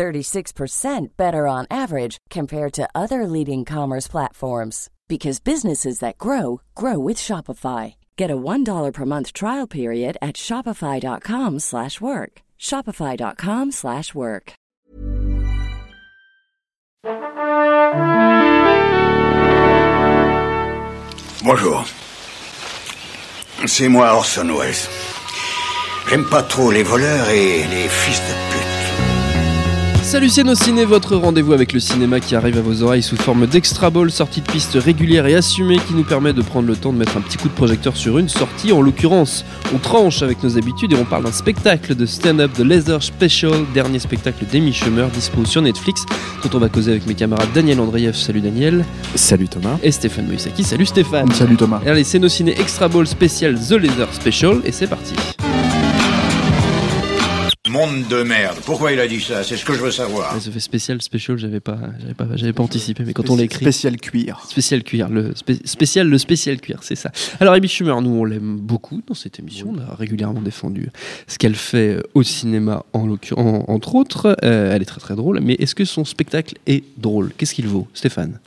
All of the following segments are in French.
36% better on average compared to other leading commerce platforms because businesses that grow grow with Shopify. Get a $1 per month trial period at shopify.com/work. shopify.com/work. Bonjour. C'est moi Orson Welles. J'aime pas trop les voleurs et les fils de pute. Salut Ciné, votre rendez-vous avec le cinéma qui arrive à vos oreilles sous forme d'extra ball, sortie de piste régulière et assumée qui nous permet de prendre le temps de mettre un petit coup de projecteur sur une sortie. En l'occurrence, on tranche avec nos habitudes et on parle d'un spectacle de stand-up de Leather Special, dernier spectacle d'Amy Schumer, dispo sur Netflix, dont on va causer avec mes camarades Daniel Andreev, salut Daniel. Salut Thomas. Et Stéphane Moïsaki, salut Stéphane. Salut Thomas. Et allez, c'est nos ciné extra ball spécial The Leather Special et c'est parti. Monde de merde. Pourquoi il a dit ça? C'est ce que je veux savoir. Ça fait spécial, special, j'avais pas, j'avais pas, j'avais pas anticipé, mais quand on l'écrit. Spécial cuir. Spécial cuir, le spé- spécial, le spécial cuir, c'est ça. Alors, Amy Schumer, nous, on l'aime beaucoup dans cette émission. On a régulièrement défendu ce qu'elle fait euh, au cinéma, en l'occurrence, entre autres. Euh, elle est très très drôle, mais est-ce que son spectacle est drôle? Qu'est-ce qu'il vaut, Stéphane?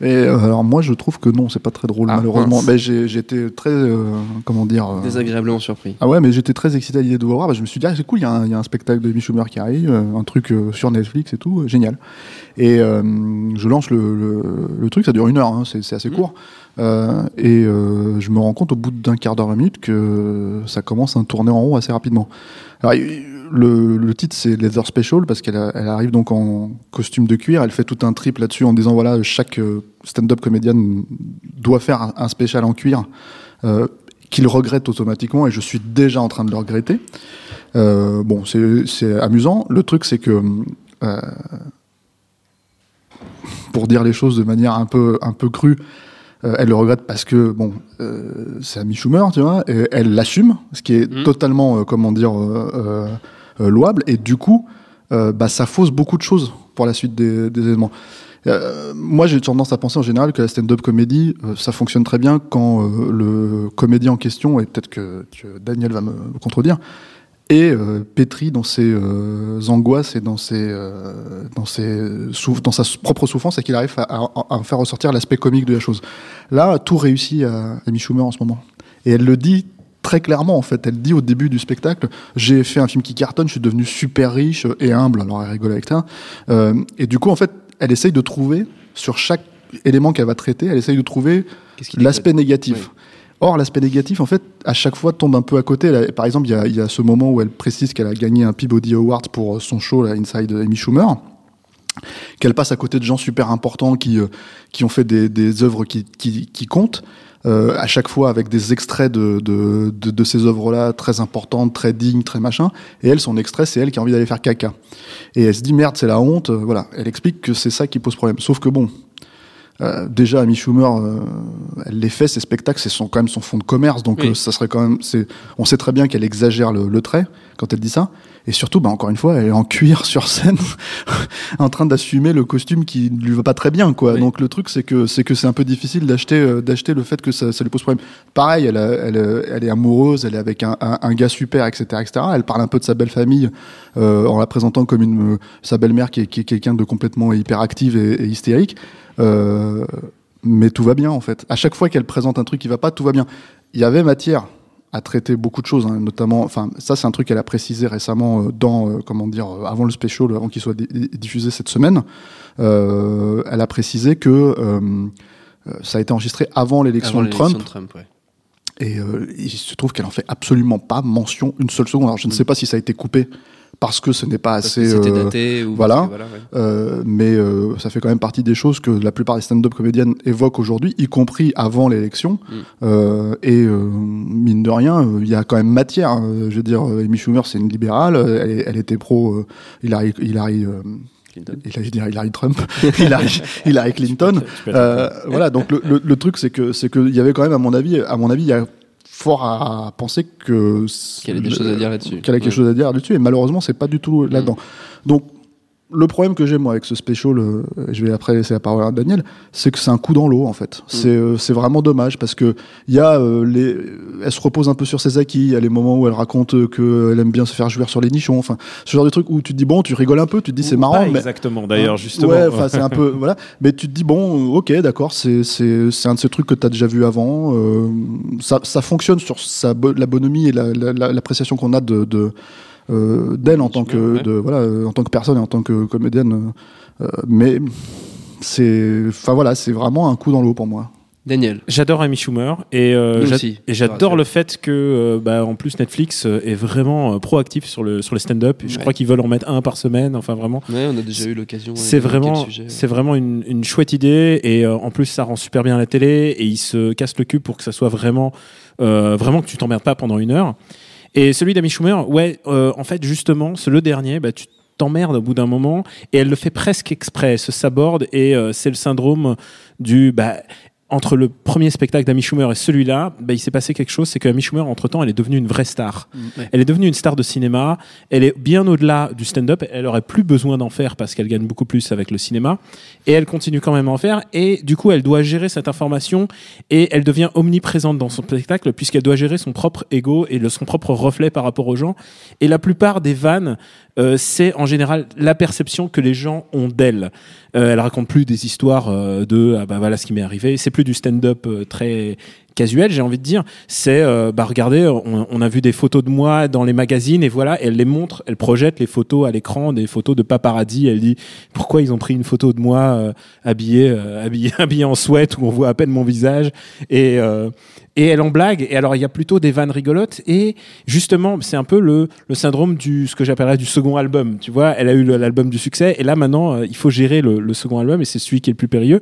Et euh, alors moi je trouve que non, c'est pas très drôle Ah, malheureusement. Ben, j'ai- j'étais très euh, comment dire. euh, Désagréablement surpris. Ah ouais, mais j'étais très excité à l'idée de voir. Bah, je me suis dit, ah, c'est cool, il y, a un- il y a un spectacle de Amy Schumer qui arrive, euh, un truc euh, sur Netflix et tout, euh, génial. Et euh, je lance le, le- le truc, ça dure une heure, hein, c'est c'est assez Mhm. court. Euh, et euh, je me rends compte au bout d'un quart d'heure, vingt minutes, que ça commence à tourner en rond assez rapidement. Alors, le, titre, c'est Leather Special, parce qu'elle arrive donc en costume de cuir, elle fait tout un trip là-dessus en disant, voilà, chaque euh, stand-up comédienne doit faire un, un spécial en cuir. Qu'il regrette automatiquement et je suis déjà en train de le regretter. Bon, c'est amusant. Le truc, c'est que pour dire les choses de manière un peu un peu crue, euh, elle le regrette parce que bon, euh, c'est Amy Schumer, tu vois, et elle l'assume, ce qui est Mhm. totalement, euh, comment dire, euh, euh, louable. Et du coup, bah, ça fausse beaucoup de choses pour la suite des, des événements. Moi, j'ai tendance à penser en général que la stand-up comédie, ça fonctionne très bien quand le comédien en question, et peut-être que, que Daniel va me contredire, est euh, pétri dans ses euh, angoisses et dans, ses, euh, dans, ses dans sa propre souffrance et qu'il arrive à, à- à faire ressortir l'aspect comique de la chose. Là, tout réussit à Amy Schumer en ce moment. Et elle le dit très clairement, en fait. Elle dit au début du spectacle J'ai fait un film qui cartonne, je suis devenu super riche et humble. Alors, elle rigole avec ça. Euh, et du coup, en fait, elle essaye de trouver, sur chaque élément qu'elle va traiter, elle essaye de trouver l'aspect négatif. Oui. Or, l'aspect négatif, en fait, à chaque fois tombe un peu à côté. Par exemple, il y y a ce moment où elle précise qu'elle a gagné un Peabody Award pour son show, là, Inside Amy Schumer qu'elle passe à côté de gens super importants qui, euh, qui ont fait des, des œuvres qui, qui, qui comptent, euh, à chaque fois avec des extraits de, de, de, de ces œuvres-là très importantes, très dignes, très machin. Et elle, son extrait, c'est elle qui a envie d'aller faire caca. Et elle se dit merde, c'est la honte. euh, voilà, elle explique que c'est ça qui pose problème. Sauf que bon. Euh, déjà, Amy Schumer, euh, elle les fait, ces spectacles, c'est son, quand même son fond de commerce, donc Oui. euh, ça serait quand même. c'est- On sait très bien qu'elle exagère le, le trait quand elle dit ça, et surtout, bah, encore une fois, elle est en cuir sur scène, en train d'assumer le costume qui ne lui va pas très bien, quoi. Oui. Donc le truc, c'est que c'est que c'est un peu difficile d'acheter euh, d'acheter le fait que ça, ça lui pose problème. Pareil, elle, a- elle, euh, elle est amoureuse, elle est avec un, un, un gars super, etc., etc. Elle parle un peu de sa belle famille euh, en la présentant comme une sa belle-mère qui est, qui est quelqu'un de complètement hyperactive et, et hystérique. Euh, mais tout va bien en fait. À chaque fois qu'elle présente un truc qui va pas, tout va bien. Il y avait matière à traiter beaucoup de choses, hein, notamment. Enfin, ça c'est un truc qu'elle a précisé récemment euh, dans, euh, comment dire, euh, avant le special, avant qu'il soit di- diffusé cette semaine. Euh, elle a précisé que ça a été enregistré avant l'élection de Trump. l'élection de Trump, ouais. Et il se trouve qu'elle en fait absolument pas mention une seule seconde. Alors je ne sais pas si ça a été coupé parce que ce n'est pas Parce assez. que euh, daté ou voilà. parce que voilà, ouais. euh, mais euh, ça fait quand même partie des choses que la plupart des stand-up comédiennes évoquent aujourd'hui, y compris avant l'élection. Mm. Et mine de rien, il y a quand même matière. hein. Je veux dire, Amy Schumer, c'est une libérale. Elle, était pro Hillary, Hillary, Hillary Trump, Hillary, Hillary Clinton. Euh, voilà, donc le, le, le truc c'est que c'est que il y avait quand même à mon avis, à mon avis, il y a fort à penser que Qu'il y a des choses à dire là-dessus. Qu'elle a quelque Ouais. chose à dire là-dessus, et malheureusement, c'est pas du tout là-dedans. Donc, le problème que j'ai moi avec ce special, euh, je vais après laisser la parole à Daniel, c'est que c'est un coup dans l'eau en fait. C'est euh, c'est vraiment dommage parce que il y a euh, les, elle se repose un peu sur ses acquis. Il y a les moments où elle raconte euh, qu'elle aime bien se faire jouir sur les nichons. Enfin, ce genre de truc où tu te dis bon, tu rigoles un peu, tu te dis c'est marrant, pas mais exactement d'ailleurs justement. Ouais, enfin c'est un peu voilà, mais tu te dis bon, ok, d'accord, c'est c'est c'est un de ces trucs que tu as déjà vu avant. euh, ça ça fonctionne sur sa bo- la bonhomie et la- la- la- l'appréciation qu'on a de, de euh, d'elle en tant que Ouais. de voilà euh, en tant que personne et en tant que comédienne. euh, mais c'est enfin voilà, c'est vraiment un coup dans l'eau pour moi. Daniel. J'adore Amy Schumer et, euh, j'adore le fait que, euh, bah, en plus, Netflix est vraiment euh, proactif sur le sur les stand-up. Je Ouais. crois qu'ils veulent en mettre un par semaine. Enfin, vraiment. Ouais, on a déjà eu l'occasion. ouais, C'est vraiment, sujet. c'est vraiment une, une chouette idée et euh, en plus ça rend super bien la télé et il se casse le cul pour que ça soit vraiment, euh, vraiment que tu t'emmerdes pas pendant une heure. Et celui d'Amy Schumer, ouais, euh, en fait justement, c'est le dernier, bah tu t'emmerdes au bout d'un moment et elle le fait presque exprès, elle se saborde et euh, c'est le syndrome du bah entre le premier spectacle d'Amy Schumer et celui-là, bah, il s'est passé quelque chose, c'est que Amy Schumer, entre-temps, elle est devenue une vraie star. Ouais. Elle est devenue une star de cinéma, elle est bien au-delà du stand-up, elle aurait plus besoin d'en faire parce qu'elle gagne beaucoup plus avec le cinéma, et elle continue quand même à en faire, et du coup, elle doit gérer cette information, et elle devient omniprésente dans son spectacle, puisqu'elle doit gérer son propre ego et le, son propre reflet par rapport aux gens, et la plupart des vannes, euh, c'est en général la perception que les gens ont d'elle. Euh, elle raconte plus des histoires euh, de ah bah voilà ce qui m'est arrivé. C'est plus du stand-up très casuel, j'ai envie de dire. C'est bah regardez, on, a vu des photos de moi dans les magazines et voilà, elle les montre, elle projette les photos à l'écran, des photos de paparazzi. Elle dit pourquoi ils ont pris une photo de moi euh, habillé, euh, habillé, habillé en sweat où on voit à peine mon visage? Et et elle en blague. Et alors il y a plutôt des vannes rigolotes et justement c'est un peu le syndrome du ce que j'appellerais du second album. Tu vois, elle a eu l'album du succès et là maintenant euh, il faut gérer le, le second album et c'est celui qui est le plus périlleux.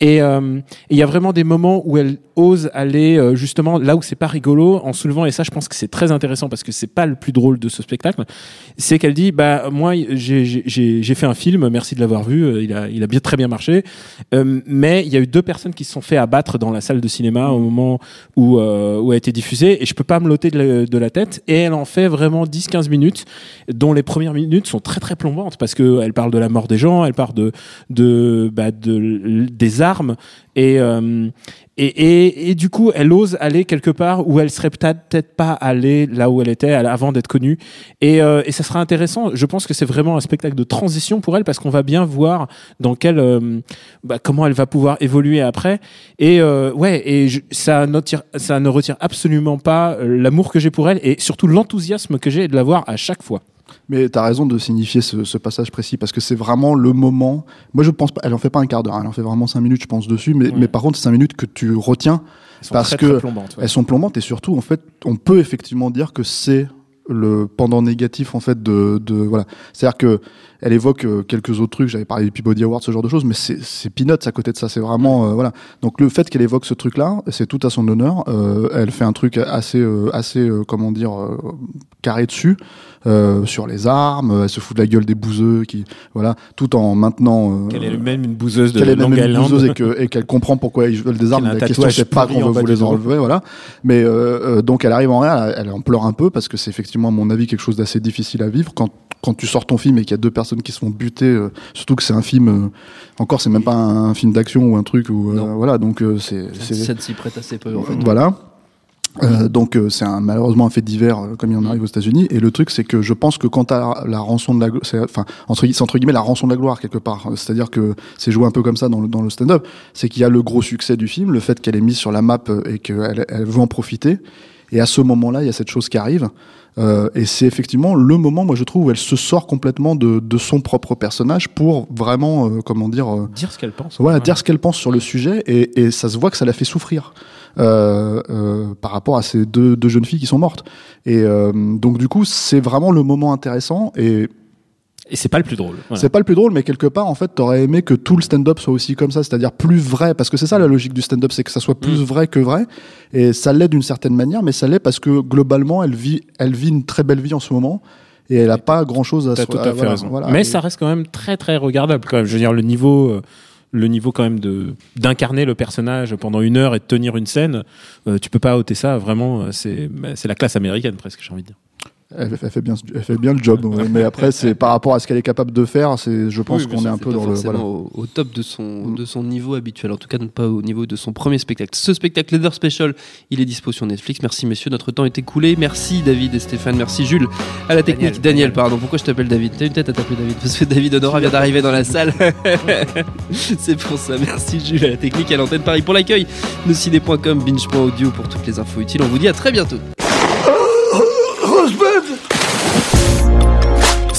Et euh, et il y a vraiment des moments où elle ose aller euh, justement là où c'est pas rigolo en soulevant et ça je pense que c'est très intéressant parce que c'est pas le plus drôle de ce spectacle c'est qu'elle dit bah moi j'ai fait un film merci de l'avoir vu euh, il a il a bien très bien marché mais il y a eu deux personnes qui se sont fait abattre dans la salle de cinéma au moment où où a été diffusé et je peux pas me l'ôter de, la- tête et elle en fait vraiment 10-15 minutes dont les premières minutes sont très très plombantes parce que elle parle de la mort des gens elle parle de de bah, de des euh, et, et, et du coup, elle ose aller quelque part où elle serait peut-être pas allée là où elle était avant d'être connue. Et, euh, et ça sera intéressant. Je pense que c'est vraiment un spectacle de transition pour elle parce qu'on va bien voir dans quel euh, bah, comment elle va pouvoir évoluer après. Et ouais, et ça, ne retire absolument pas l'amour que j'ai pour elle et surtout l'enthousiasme que j'ai de la voir à chaque fois. Mais tu as raison de signifier ce, ce passage précis parce que c'est vraiment le moment. Moi, je pense pas. Elle en fait pas un quart d'heure. Elle en fait vraiment cinq minutes, je pense dessus. Mais, Ouais. mais par contre, c'est cinq minutes que tu retiens. Parce très, que très plombantes, ouais. Elles sont plombantes et surtout, en fait, on peut effectivement dire que c'est le pendant négatif en fait de, de voilà. C'est-à-dire que elle évoque euh, quelques autres trucs. J'avais parlé du Peabody Award, ce genre de choses, mais c'est c'est peanuts à côté de ça. C'est vraiment euh, voilà. Donc le fait qu'elle évoque ce truc-là, c'est tout à son honneur. Euh, elle fait un truc assez assez comment dire carré dessus. Euh, sur les armes, elle se fout de la gueule des bouseux, qui voilà, tout en maintenant euh, Qu'elle est même une bouseuse de qu'elle est Long même une Island. bouseuse et que- et qu'elle comprend pourquoi ils veulent des armes. La question c'est pas qu'on veut vous les enlever, voilà. Mais euh, euh, donc elle arrive en rien, elle, en pleure un peu parce que c'est effectivement à mon avis quelque chose d'assez difficile à vivre quand quand tu sors ton film et qu'il y a deux personnes qui se font buter, euh, surtout que c'est un film, euh, encore c'est même pas un, film d'action ou un truc ou Non. voilà, donc euh, c'est c'est- Ça ne s'y prête assez peu en fait. voilà. Euh, donc euh, c'est un, malheureusement un fait divers euh, comme il en arrive aux États-Unis. Et le truc c'est que je pense que quand t'as la rançon de la enfin entre, entre guillemets la rançon de la gloire quelque part. Euh, c'est-à-dire que c'est joué un peu comme ça dans le, dans le stand-up. C'est qu'il y a le gros succès du film le fait qu'elle est mise sur la map euh, et qu'elle elle veut en profiter et à ce moment-là il y a cette chose qui arrive euh, et c'est effectivement le moment moi je trouve où elle se sort complètement de, de son propre personnage pour vraiment euh, comment dire euh, Dire ce qu'elle pense. voilà, Ouais. dire ce qu'elle pense sur le sujet et, et ça se voit que ça la fait souffrir euh, euh, par rapport à ces deux, deux jeunes filles qui sont mortes. Et euh, donc du coup, c'est vraiment le moment intéressant et Et c'est pas le plus drôle. Voilà. c'est pas le plus drôle, mais quelque part, en fait, t'aurais aimé que tout le stand-up soit aussi comme ça, c'est-à-dire plus vrai, parce que c'est ça la logique du stand-up, c'est que ça soit plus vrai que vrai, et ça l'est d'une certaine manière, mais ça l'est parce que globalement, elle vit, elle vit une très belle vie en ce moment. et elle a pas grand chose à T'as se tout à à- fait voilà, raison. voilà. Mais ça reste quand même très très regardable quand même. Je veux dire le niveau, euh, le niveau quand même de d'incarner le personnage pendant une heure et de tenir une scène, euh, tu peux pas ôter ça. Vraiment, euh, c'est bah, c'est la classe américaine presque, j'ai envie de dire. Elle, elle fait bien, elle fait bien le job. ouais. mais après, c'est par rapport à ce qu'elle est capable de faire, c'est, je pense Oui, qu'on est un peu dans le. Voilà. au, au top de son, Mm. de son niveau habituel, en tout cas pas au niveau de son premier spectacle. Ce spectacle Leather Special, il est dispo sur Netflix. Merci messieurs, notre temps est écoulé. Merci David et Stéphane, merci Jules à la technique. Daniel, Daniel. pardon, pourquoi je t'appelle David? T'as une tête à t'appeler David Parce que David Honora vient d'arriver dans la salle. C'est pour ça, merci Jules à la technique, à l'antenne Paris pour l'accueil. Nociné.com, binge.audio pour toutes les infos utiles. On vous dit à très bientôt.